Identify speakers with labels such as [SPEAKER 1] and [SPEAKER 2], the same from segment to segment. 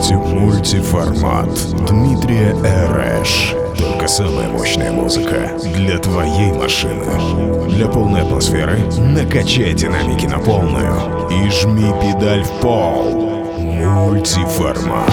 [SPEAKER 1] слушаете мультиформат Дмитрия Эреш. Только самая мощная музыка для твоей машины. Для полной атмосферы накачай динамики на полную и жми педаль в пол. Мультиформат.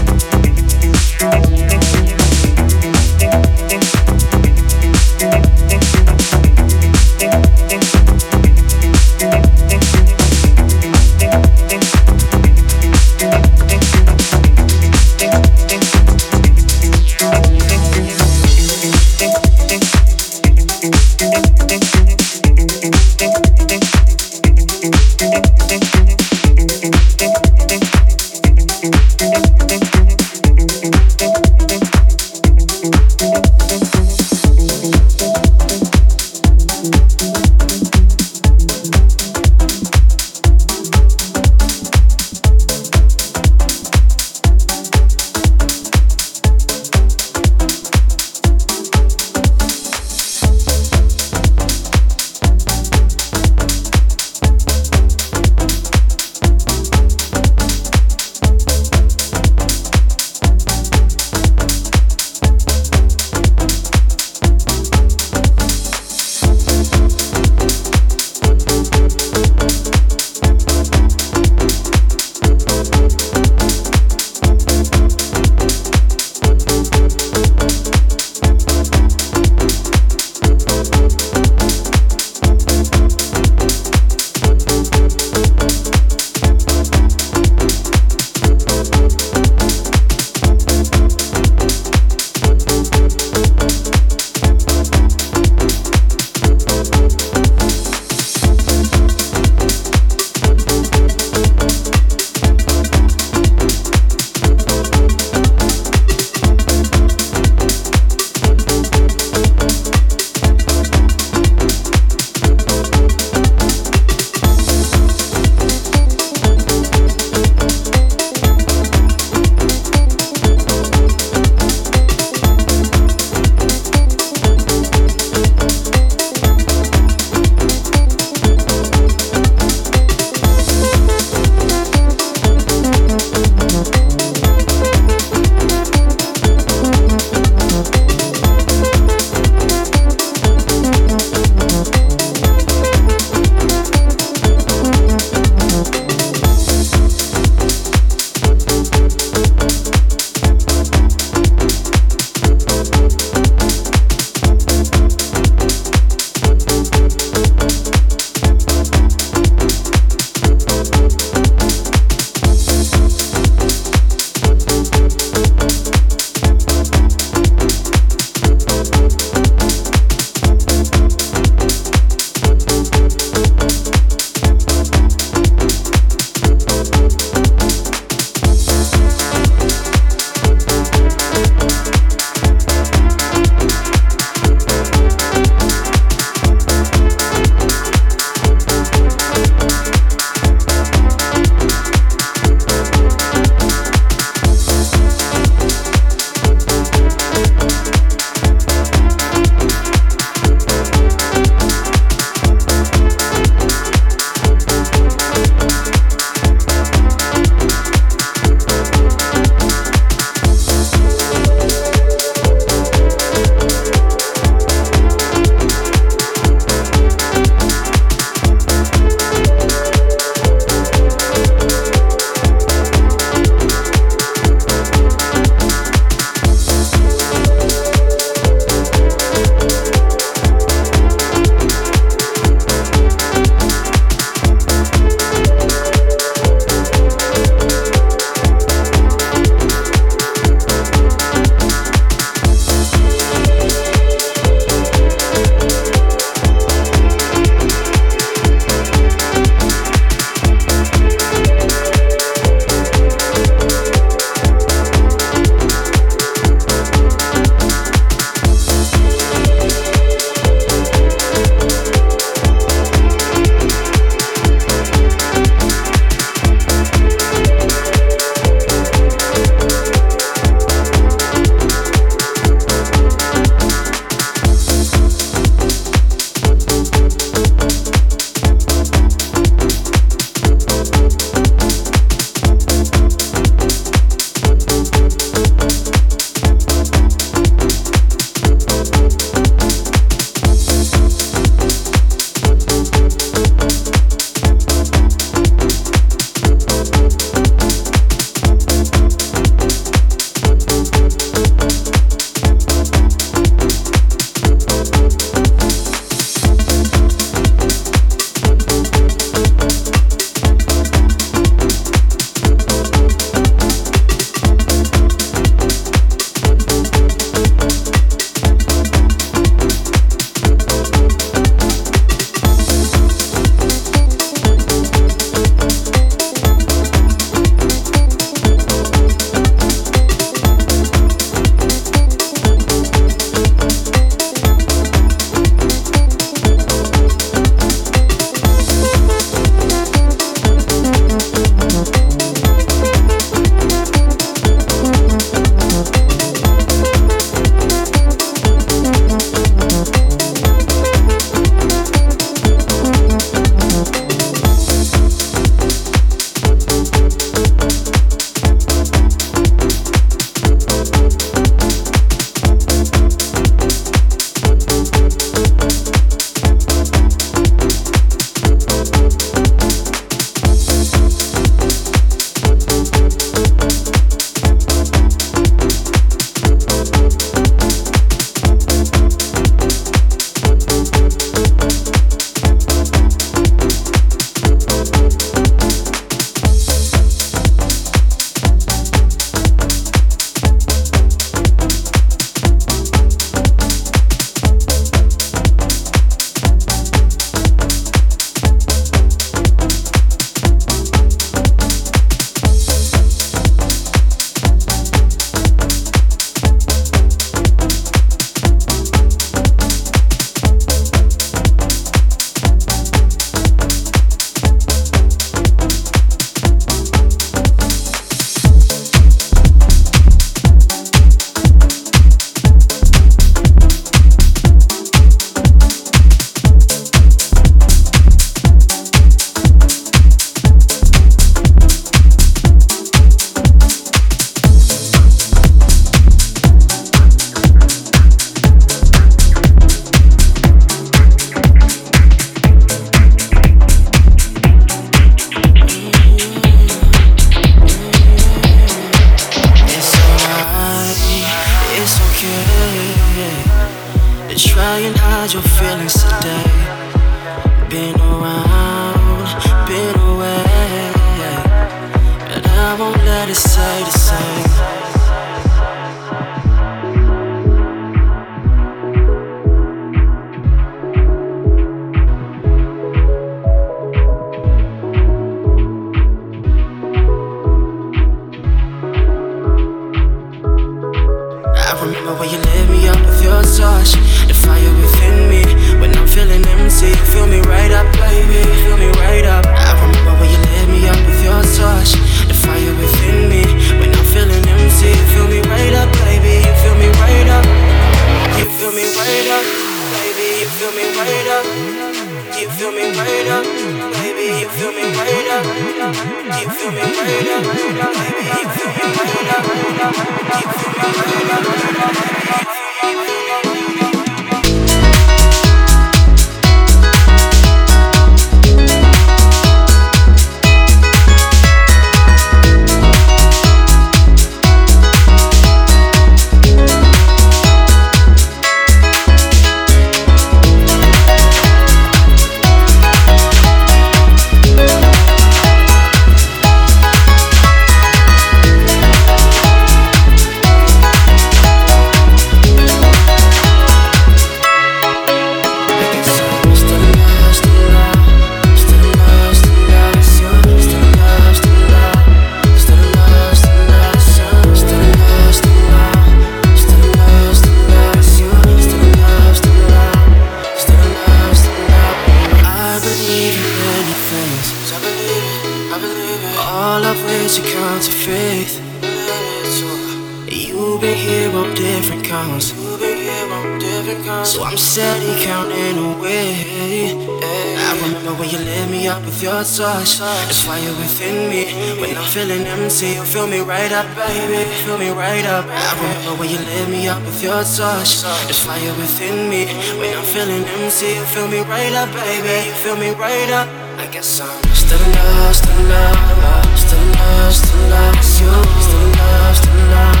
[SPEAKER 2] Fire within me. When I'm feeling empty, you fill me right up, baby. Fill me right up. I remember when you lit me up with your touch. It's fire within me. When I'm feeling empty, you fill me right up, baby. You fill me right up. I guess I'm still in love, still in love, still in love, still in love with you. Still in love, still in love,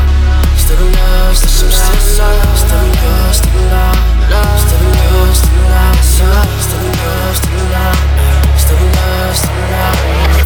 [SPEAKER 2] still in love, still in love, still in love, still in love, still in love, still in love, still in love, still in love, still in love. Still still love.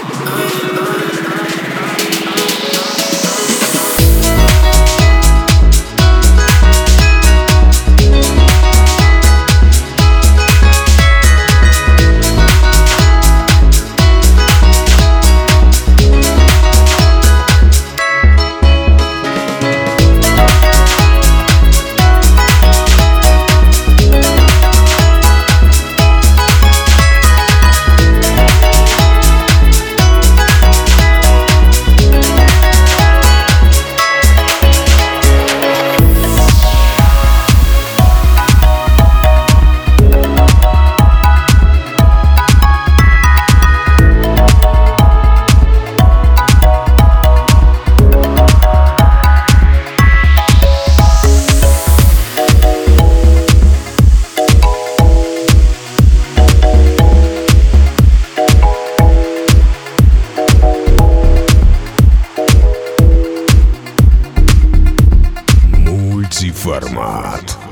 [SPEAKER 1] формат.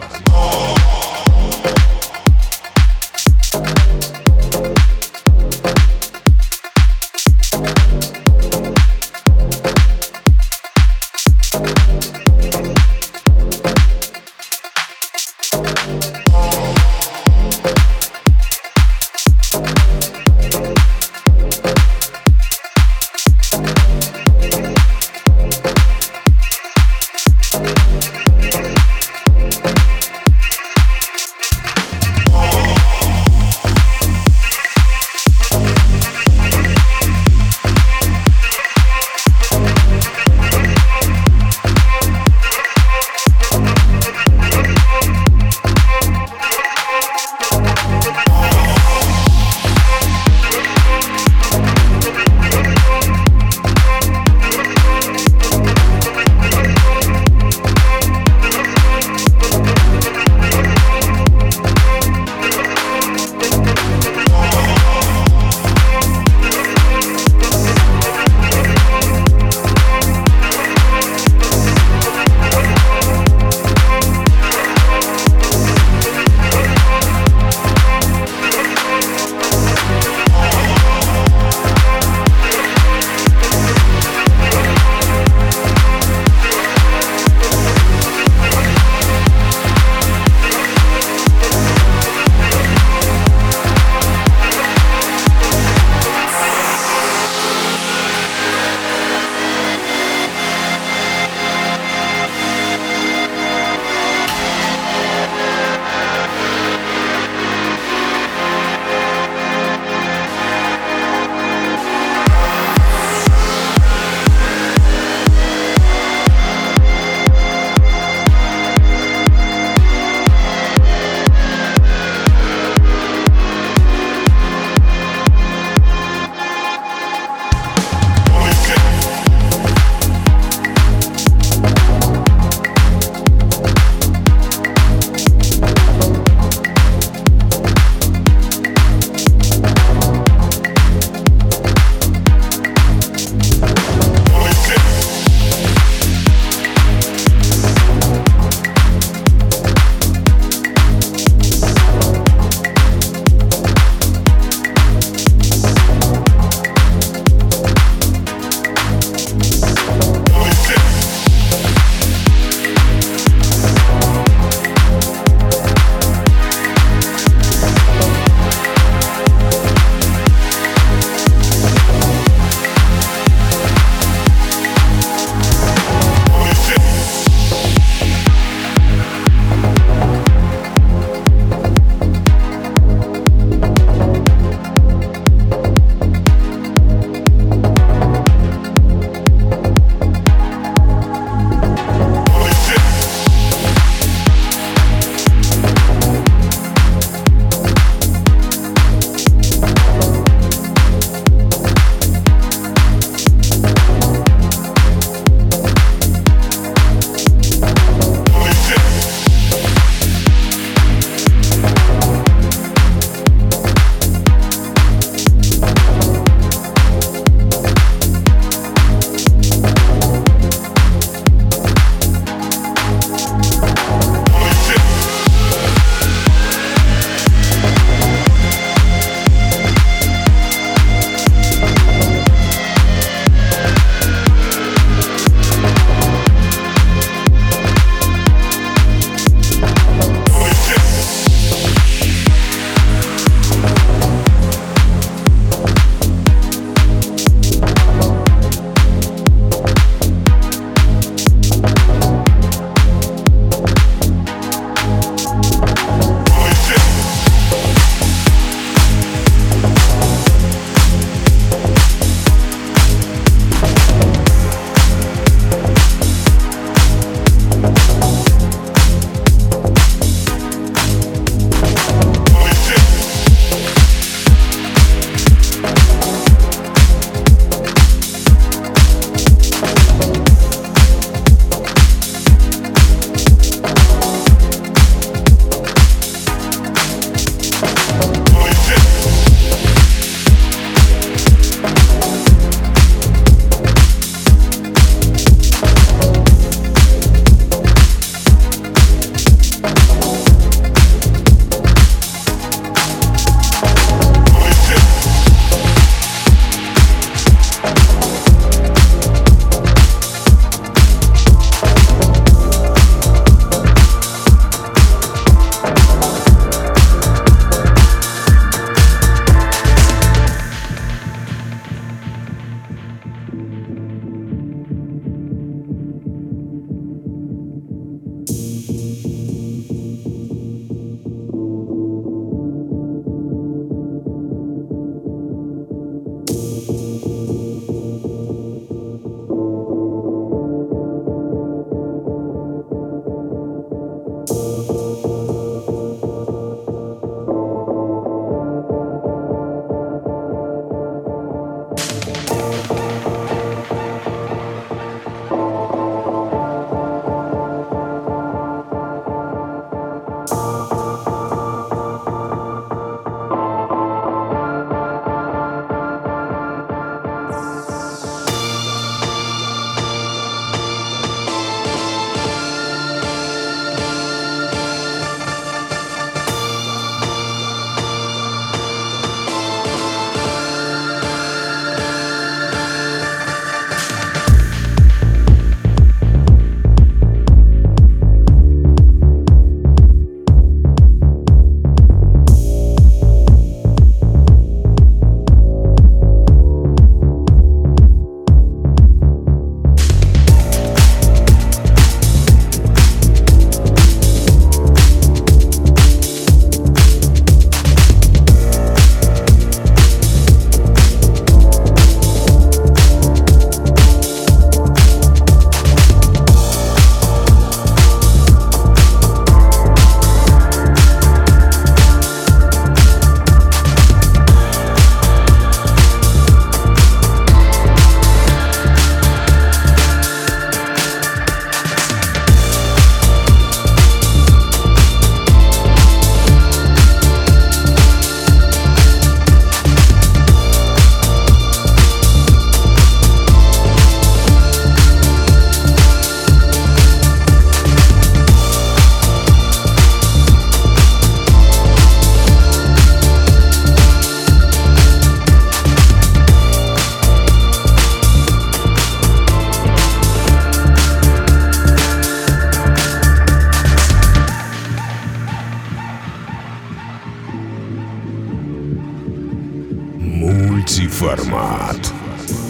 [SPEAKER 1] Podcast.